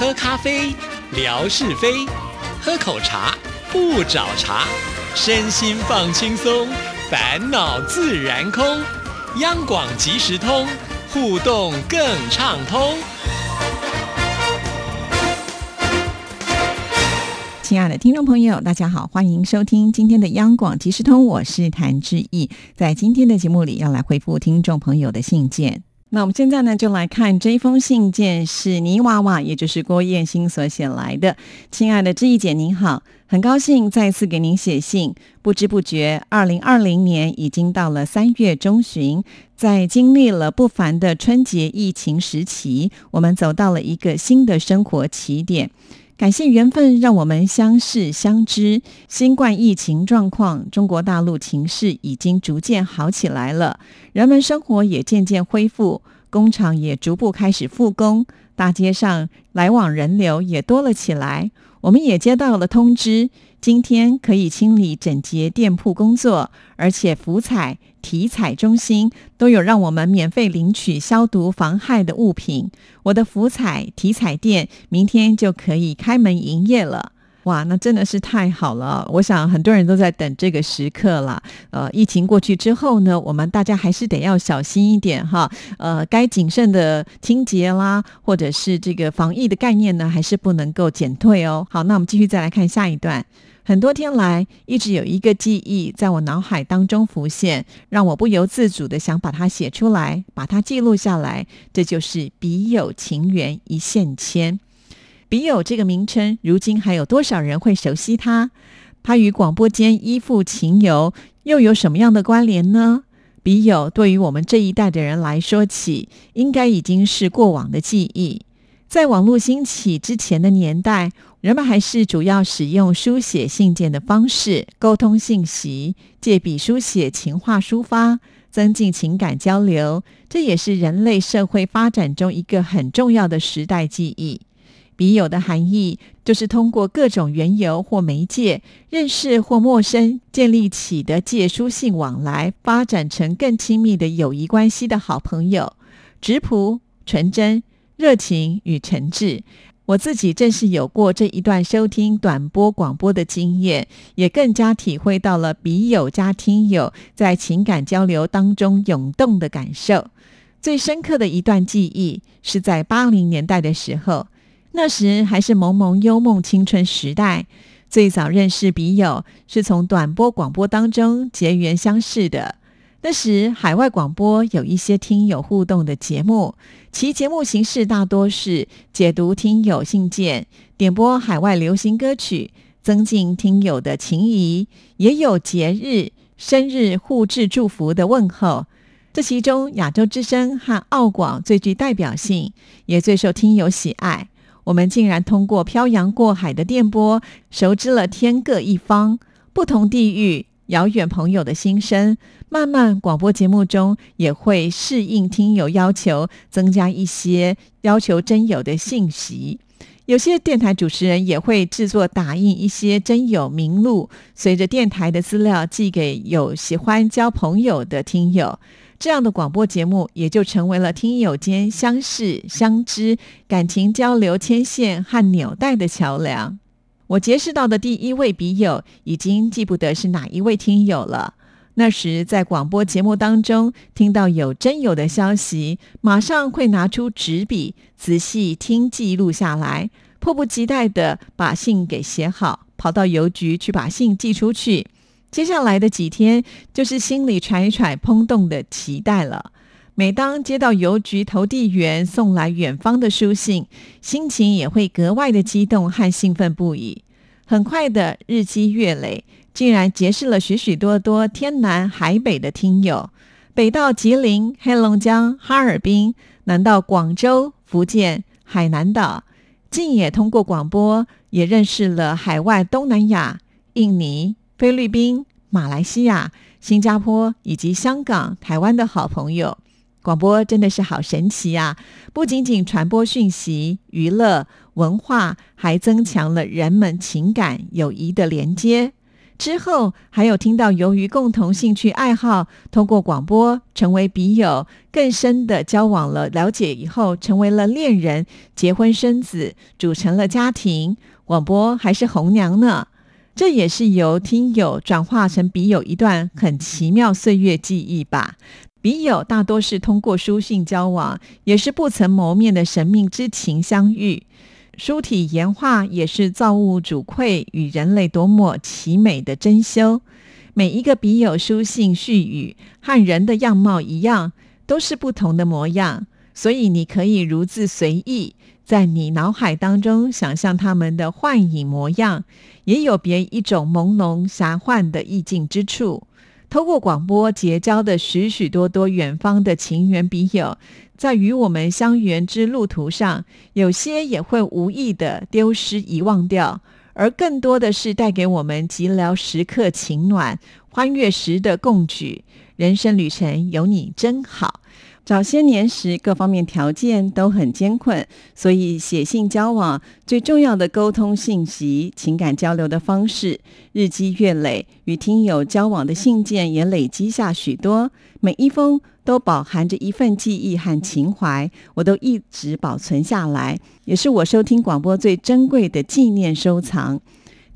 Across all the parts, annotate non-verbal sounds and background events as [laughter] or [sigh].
喝咖啡，聊是非；喝口茶，不找茬。身心放轻松，烦恼自然空。央广即时通，互动更畅通。亲爱的听众朋友，大家好，欢迎收听今天的央广即时通，我是谭志毅。在今天的节目里，要来回复听众朋友的信件。那我们现在呢，就来看这一封信件，是泥娃娃，也就是郭燕新所写来的。亲爱的志毅姐，您好，很高兴再次给您写信。不知不觉，二零二零年已经到了三月中旬，在经历了不凡的春节疫情时期，我们走到了一个新的生活起点。感谢缘分，让我们相识相知。新冠疫情状况，中国大陆情势已经逐渐好起来了，人们生活也渐渐恢复，工厂也逐步开始复工，大街上来往人流也多了起来。我们也接到了通知，今天可以清理整洁店铺工作，而且福彩。体彩中心都有让我们免费领取消毒防害的物品。我的福彩体彩店明天就可以开门营业了。哇，那真的是太好了！我想很多人都在等这个时刻了。呃，疫情过去之后呢，我们大家还是得要小心一点哈。呃，该谨慎的清洁啦，或者是这个防疫的概念呢，还是不能够减退哦。好，那我们继续再来看下一段。很多天来，一直有一个记忆在我脑海当中浮现，让我不由自主的想把它写出来，把它记录下来。这就是“笔友情缘一线牵”。笔友这个名称，如今还有多少人会熟悉它？它与广播间依附情游又有什么样的关联呢？笔友对于我们这一代的人来说起，应该已经是过往的记忆。在网络兴起之前的年代。人们还是主要使用书写信件的方式沟通信息，借笔书写情话抒发，增进情感交流。这也是人类社会发展中一个很重要的时代记忆。笔友的含义就是通过各种缘由或媒介认识或陌生，建立起的借书信往来，发展成更亲密的友谊关系的好朋友。质朴、纯真、热情与诚挚。我自己正是有过这一段收听短波广播的经验，也更加体会到了笔友加听友在情感交流当中涌动的感受。最深刻的一段记忆是在八零年代的时候，那时还是萌萌幽梦青春时代，最早认识笔友是从短波广播当中结缘相识的。那时，海外广播有一些听友互动的节目，其节目形式大多是解读听友信件、点播海外流行歌曲，增进听友的情谊；也有节日、生日互致祝福的问候。这其中，亚洲之声和澳广最具代表性，也最受听友喜爱。我们竟然通过漂洋过海的电波，熟知了天各一方、不同地域。遥远朋友的心声，慢慢广播节目中也会适应听友要求，增加一些要求真友的信息。有些电台主持人也会制作打印一些真友名录，随着电台的资料寄给有喜欢交朋友的听友。这样的广播节目也就成为了听友间相识、相知、感情交流牵线和纽带的桥梁。我结识到的第一位笔友，已经记不得是哪一位听友了。那时在广播节目当中听到有真友的消息，马上会拿出纸笔仔细听记录下来，迫不及待的把信给写好，跑到邮局去把信寄出去。接下来的几天，就是心里揣揣砰动的期待了。每当接到邮局投递员送来远方的书信，心情也会格外的激动和兴奋不已。很快的日积月累，竟然结识了许许多多天南海北的听友，北到吉林、黑龙江、哈尔滨，南到广州、福建、海南岛，竟也通过广播也认识了海外东南亚、印尼、菲律宾、马来西亚、新加坡以及香港、台湾的好朋友。广播真的是好神奇呀！不仅仅传播讯息、娱乐、文化，还增强了人们情感友谊的连接。之后还有听到，由于共同兴趣爱好，通过广播成为笔友，更深的交往了，了解以后成为了恋人，结婚生子，组成了家庭。广播还是红娘呢？这也是由听友转化成笔友一段很奇妙岁月记忆吧。笔友大多是通过书信交往，也是不曾谋面的神秘之情相遇。书体言话也是造物主馈与人类多么奇美的珍馐。每一个笔友书信絮语，和人的样貌一样，都是不同的模样。所以你可以如自随意，在你脑海当中想象他们的幻影模样，也有别一种朦胧遐幻的意境之处。透过广播结交的许许多多远方的情缘笔友，在与我们相缘之路途上，有些也会无意的丢失遗忘掉，而更多的是带给我们寂寥时刻情暖、欢悦时的共举。人生旅程有你真好。早些年时，各方面条件都很艰困，所以写信交往最重要的沟通信息、情感交流的方式，日积月累，与听友交往的信件也累积下许多，每一封都饱含着一份记忆和情怀，我都一直保存下来，也是我收听广播最珍贵的纪念收藏。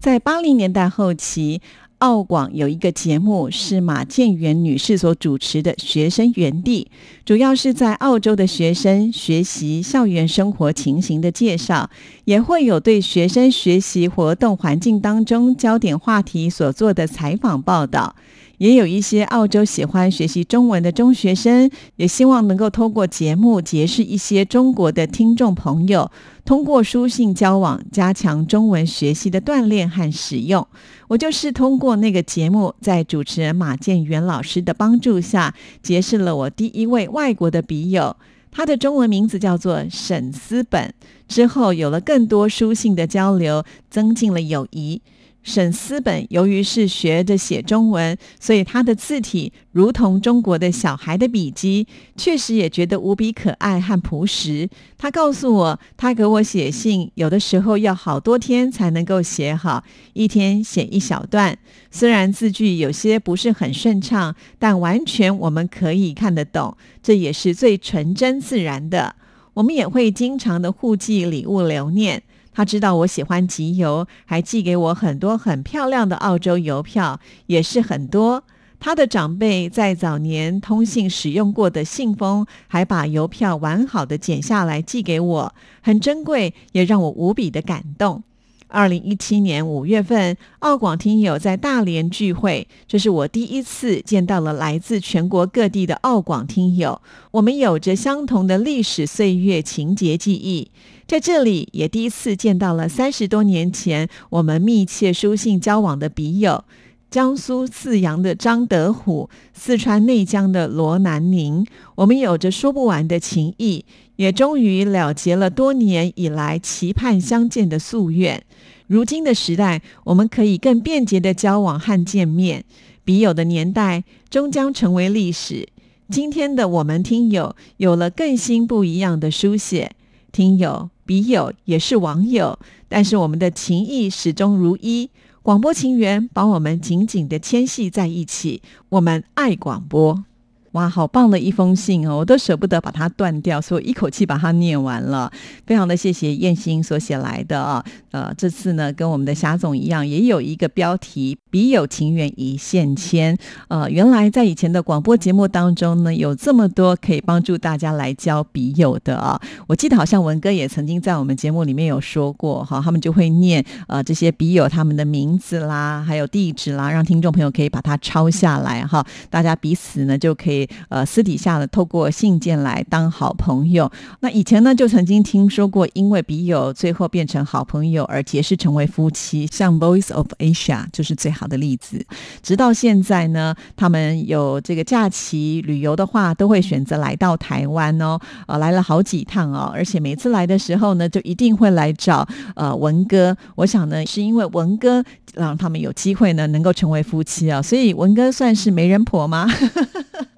在八零年代后期。澳广有一个节目是马建元女士所主持的学生园地，主要是在澳洲的学生学习校园生活情形的介绍，也会有对学生学习活动环境当中焦点话题所做的采访报道。也有一些澳洲喜欢学习中文的中学生，也希望能够通过节目结识一些中国的听众朋友，通过书信交往，加强中文学习的锻炼和使用。我就是通过那个节目，在主持人马建元老师的帮助下，结识了我第一位外国的笔友，他的中文名字叫做沈思本。之后有了更多书信的交流，增进了友谊。沈思本由于是学着写中文，所以他的字体如同中国的小孩的笔迹，确实也觉得无比可爱和朴实。他告诉我，他给我写信有的时候要好多天才能够写好，一天写一小段。虽然字句有些不是很顺畅，但完全我们可以看得懂，这也是最纯真自然的。我们也会经常的互寄礼物留念。他知道我喜欢集邮，还寄给我很多很漂亮的澳洲邮票，也是很多。他的长辈在早年通信使用过的信封，还把邮票完好的剪下来寄给我，很珍贵，也让我无比的感动。二零一七年五月份，澳广听友在大连聚会，这是我第一次见到了来自全国各地的澳广听友。我们有着相同的历史岁月情节记忆，在这里也第一次见到了三十多年前我们密切书信交往的笔友，江苏泗阳的张德虎，四川内江的罗南宁。我们有着说不完的情谊，也终于了结了多年以来期盼相见的夙愿。如今的时代，我们可以更便捷的交往和见面。笔友的年代终将成为历史。今天的我们听友有了更新不一样的书写，听友、笔友也是网友，但是我们的情谊始终如一。广播情缘把我们紧紧的牵系在一起，我们爱广播。哇，好棒的一封信哦，我都舍不得把它断掉，所以一口气把它念完了。非常的谢谢燕心所写来的啊，呃，这次呢跟我们的霞总一样，也有一个标题“笔友情缘一线牵”。呃，原来在以前的广播节目当中呢，有这么多可以帮助大家来交笔友的啊。我记得好像文哥也曾经在我们节目里面有说过哈，他们就会念呃这些笔友他们的名字啦，还有地址啦，让听众朋友可以把它抄下来哈，大家彼此呢就可以。呃，私底下的透过信件来当好朋友。那以前呢，就曾经听说过，因为笔友最后变成好朋友而结识成为夫妻，像 Voice of Asia 就是最好的例子。直到现在呢，他们有这个假期旅游的话，都会选择来到台湾哦，呃，来了好几趟哦，而且每次来的时候呢，就一定会来找呃文哥。我想呢，是因为文哥让他们有机会呢，能够成为夫妻啊，所以文哥算是媒人婆吗？[laughs]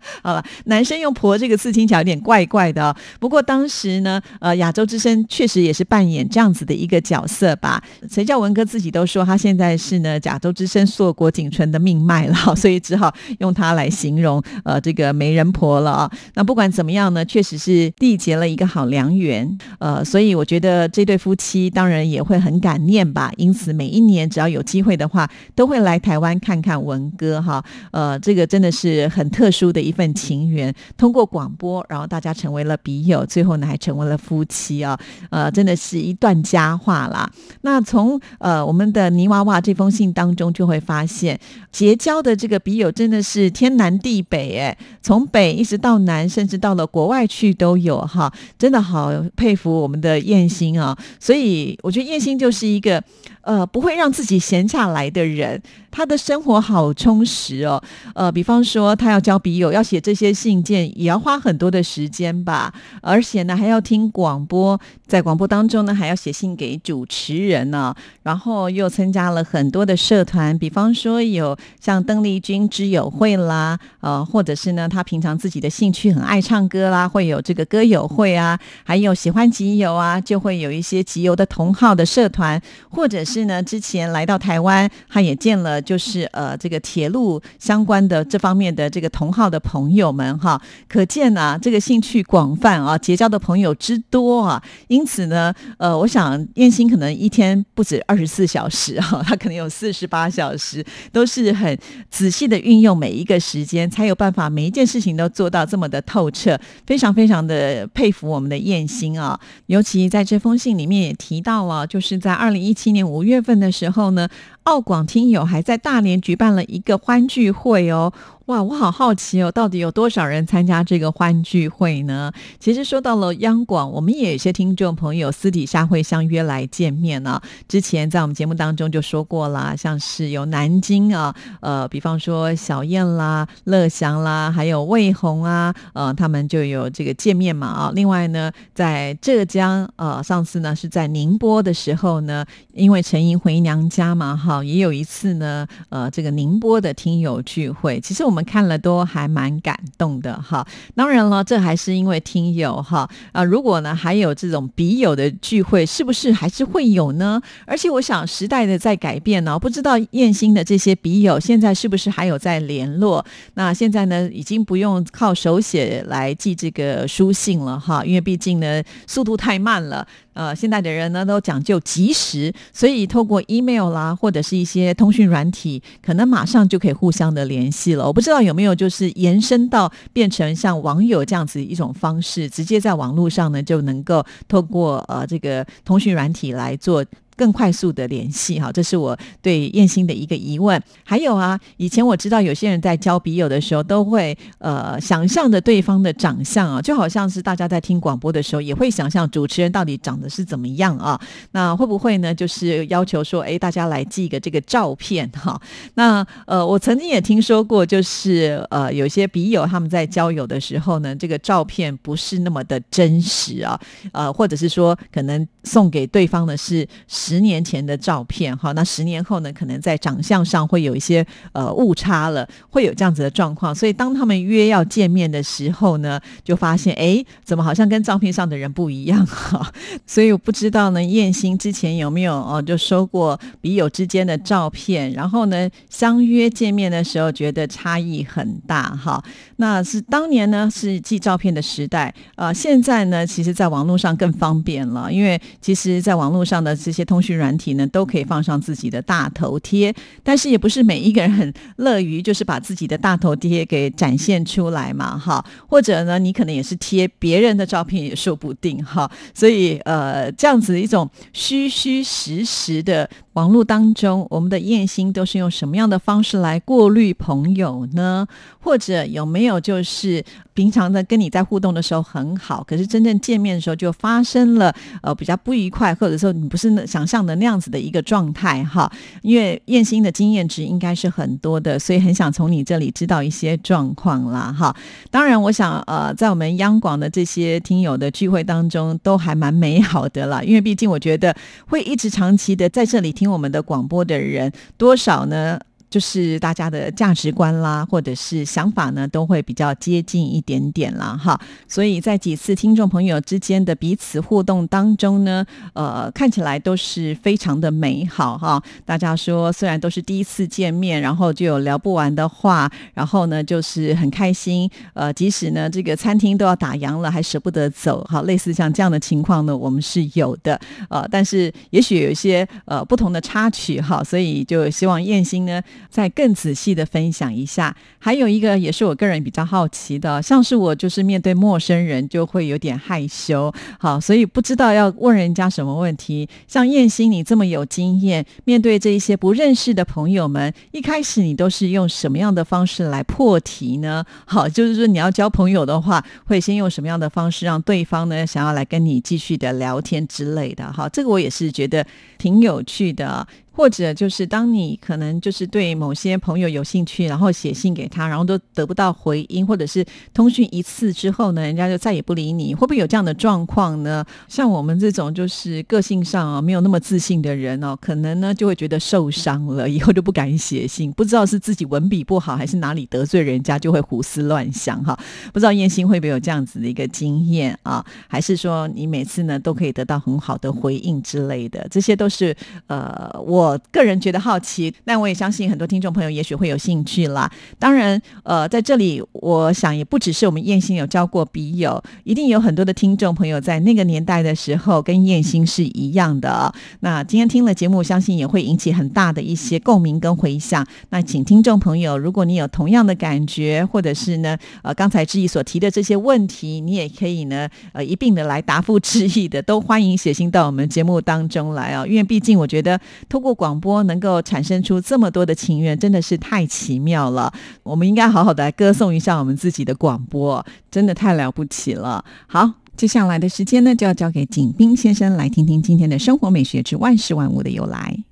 [laughs] 好了，男生用“婆”这个字听起来有点怪怪的哦。不过当时呢，呃，亚洲之声确实也是扮演这样子的一个角色吧。谁叫文哥自己都说他现在是呢亚洲之声硕果仅存的命脉了，[laughs] 所以只好用它来形容呃这个媒人婆了啊。那不管怎么样呢，确实是缔结了一个好良缘。呃，所以我觉得这对夫妻当然也会很感念吧。因此每一年只要有机会的话，都会来台湾看看文哥哈。呃，这个真的是很特殊的一份情缘。通过广播，然后大家成为了笔友，最后呢还成为了夫妻啊。呃，真的是一段佳话啦。那从呃我们的泥娃娃这封信当中就会发现，结交的这个笔友真的是天南地北哎，从北一直到南，甚至到了国外去都有哈。真的好佩服我们的燕心啊。所以我觉得燕心就是一个。呃，不会让自己闲下来的人，他的生活好充实哦。呃，比方说他要交笔友，要写这些信件，也要花很多的时间吧。而且呢，还要听广播，在广播当中呢，还要写信给主持人呢。然后又参加了很多的社团，比方说有像邓丽君之友会啦，呃，或者是呢，他平常自己的兴趣很爱唱歌啦，会有这个歌友会啊，还有喜欢集邮啊，就会有一些集邮的同好的社团，或者是。是呢，之前来到台湾，他也见了，就是呃，这个铁路相关的这方面的这个同号的朋友们哈，可见啊，这个兴趣广泛啊，结交的朋友之多啊，因此呢，呃，我想燕心可能一天不止二十四小时哈，他可能有四十八小时，都是很仔细的运用每一个时间，才有办法每一件事情都做到这么的透彻，非常非常的佩服我们的燕心啊，尤其在这封信里面也提到了，就是在二零一七年五五。月份的时候呢，澳广听友还在大连举办了一个欢聚会哦。哇，我好好奇哦，到底有多少人参加这个欢聚会呢？其实说到了央广，我们也有些听众朋友私底下会相约来见面呢。之前在我们节目当中就说过啦，像是有南京啊，呃，比方说小燕啦、乐祥啦，还有魏红啊，呃，他们就有这个见面嘛啊。另外呢，在浙江，呃，上次呢是在宁波的时候呢，因为陈莹回娘家嘛，哈，也有一次呢，呃，这个宁波的听友聚会。其实我们。看了都还蛮感动的哈，当然了，这还是因为听友哈啊，如果呢还有这种笔友的聚会，是不是还是会有呢？而且我想时代的在改变呢，不知道燕心的这些笔友现在是不是还有在联络？那现在呢，已经不用靠手写来寄这个书信了哈，因为毕竟呢速度太慢了。呃，现在的人呢都讲究及时，所以透过 email 啦，或者是一些通讯软体，可能马上就可以互相的联系了。我不知道有没有就是延伸到变成像网友这样子一种方式，直接在网络上呢就能够透过呃这个通讯软体来做。更快速的联系哈，这是我对燕心的一个疑问。还有啊，以前我知道有些人在交笔友的时候，都会呃想象着对方的长相啊，就好像是大家在听广播的时候，也会想象主持人到底长得是怎么样啊。那会不会呢？就是要求说，哎，大家来寄一个这个照片哈。那呃，我曾经也听说过，就是呃，有些笔友他们在交友的时候呢，这个照片不是那么的真实啊，呃，或者是说可能送给对方的是。十年前的照片，哈，那十年后呢，可能在长相上会有一些呃误差了，会有这样子的状况。所以当他们约要见面的时候呢，就发现，哎，怎么好像跟照片上的人不一样哈？[laughs] 所以我不知道呢，燕心之前有没有哦，就收过笔友之间的照片，然后呢，相约见面的时候觉得差异很大哈。那是当年呢是寄照片的时代，呃，现在呢，其实在网络上更方便了，因为其实在网络上的这些通。通讯软体呢，都可以放上自己的大头贴，但是也不是每一个人很乐于就是把自己的大头贴给展现出来嘛，哈，或者呢，你可能也是贴别人的照片也说不定，哈，所以呃，这样子一种虚虚实实的。网络当中，我们的燕心都是用什么样的方式来过滤朋友呢？或者有没有就是平常的跟你在互动的时候很好，可是真正见面的时候就发生了呃比较不愉快，或者说你不是那想象的那样子的一个状态哈？因为燕心的经验值应该是很多的，所以很想从你这里知道一些状况啦哈。当然，我想呃在我们央广的这些听友的聚会当中都还蛮美好的啦，因为毕竟我觉得会一直长期的在这里听。我们的广播的人多少呢？就是大家的价值观啦，或者是想法呢，都会比较接近一点点啦，哈。所以在几次听众朋友之间的彼此互动当中呢，呃，看起来都是非常的美好哈。大家说，虽然都是第一次见面，然后就有聊不完的话，然后呢，就是很开心。呃，即使呢这个餐厅都要打烊了，还舍不得走，哈，类似像这样的情况呢，我们是有的。呃，但是也许有一些呃不同的插曲哈，所以就希望燕心呢。再更仔细的分享一下，还有一个也是我个人比较好奇的，像是我就是面对陌生人就会有点害羞，好，所以不知道要问人家什么问题。像燕心你这么有经验，面对这一些不认识的朋友们，一开始你都是用什么样的方式来破题呢？好，就是说你要交朋友的话，会先用什么样的方式让对方呢想要来跟你继续的聊天之类的？好，这个我也是觉得挺有趣的。或者就是当你可能就是对某些朋友有兴趣，然后写信给他，然后都得不到回音，或者是通讯一次之后呢，人家就再也不理你，会不会有这样的状况呢？像我们这种就是个性上啊没有那么自信的人哦，可能呢就会觉得受伤了，以后就不敢写信，不知道是自己文笔不好，还是哪里得罪人家，就会胡思乱想哈。不知道燕心会不会有这样子的一个经验啊？还是说你每次呢都可以得到很好的回应之类的？这些都是呃我。我个人觉得好奇，但我也相信很多听众朋友也许会有兴趣啦。当然，呃，在这里，我想也不只是我们燕心有交过笔友，一定有很多的听众朋友在那个年代的时候跟燕心是一样的。那今天听了节目，相信也会引起很大的一些共鸣跟回响。那请听众朋友，如果你有同样的感觉，或者是呢，呃，刚才志毅所提的这些问题，你也可以呢，呃，一并的来答复志毅的，都欢迎写信到我们节目当中来啊。因为毕竟我觉得通过广播能够产生出这么多的情缘，真的是太奇妙了。我们应该好好的来歌颂一下我们自己的广播，真的太了不起了。好，接下来的时间呢，就要交给景斌先生来听听今天的生活美学之万事万物的由来。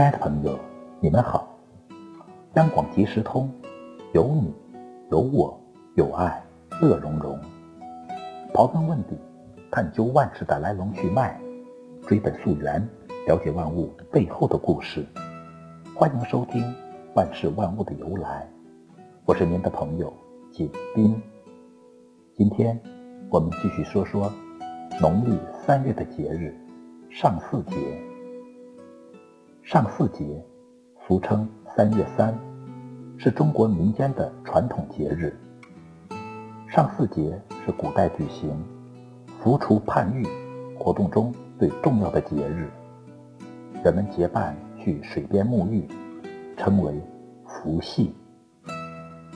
亲爱的朋友，你们好！央广即时通，有你，有我，有爱，乐融融。刨根问底，探究万事的来龙去脉，追本溯源，了解万物背后的故事。欢迎收听《万事万物的由来》，我是您的朋友景斌。今天我们继续说说农历三月的节日——上巳节。上巳节，俗称三月三，是中国民间的传统节日。上巳节是古代举行伏除盼玉活动中最重要的节日，人们结伴去水边沐浴，称为伏羲。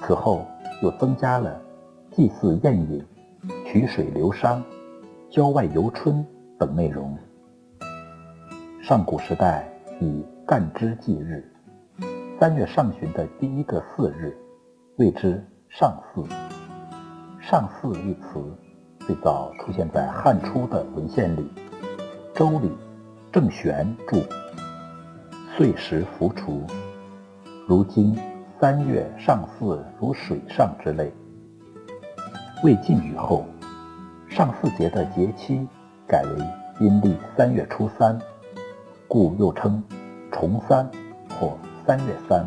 此后又增加了祭祀宴饮、取水流觞、郊外游春等内容。上古时代。以干支纪日，三月上旬的第一个巳日，谓之上巳。上巳一词最早出现在汉初的文献里，《周礼·郑玄注》：“岁时浮除，如今三月上巳如水上之类。”魏晋以后，上巳节的节期改为阴历三月初三。故又称重三或三月三。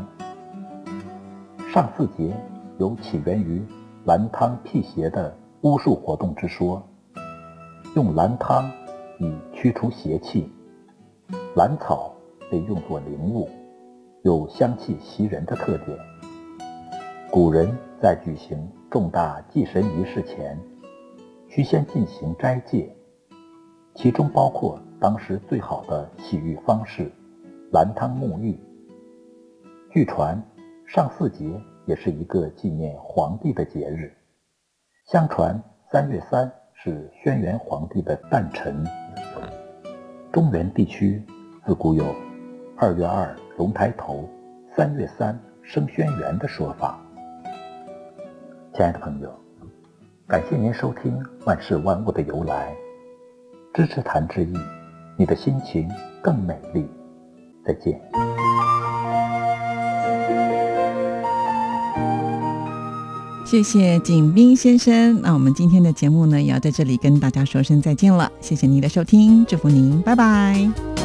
上巳节有起源于兰汤辟邪的巫术活动之说，用兰汤以驱除邪气。兰草被用作灵物，有香气袭人的特点。古人在举行重大祭神仪式前，需先进行斋戒，其中包括。当时最好的洗浴方式，兰汤沐浴。据传，上巳节也是一个纪念皇帝的节日。相传三月三是轩辕皇帝的诞辰。中原地区自古有“二月二龙抬头，三月三生轩辕”的说法。亲爱的朋友，感谢您收听《万事万物的由来》，支持谈之意。你的心情更美丽。再见。谢谢景斌先生。那我们今天的节目呢，也要在这里跟大家说声再见了。谢谢您的收听，祝福您，拜拜。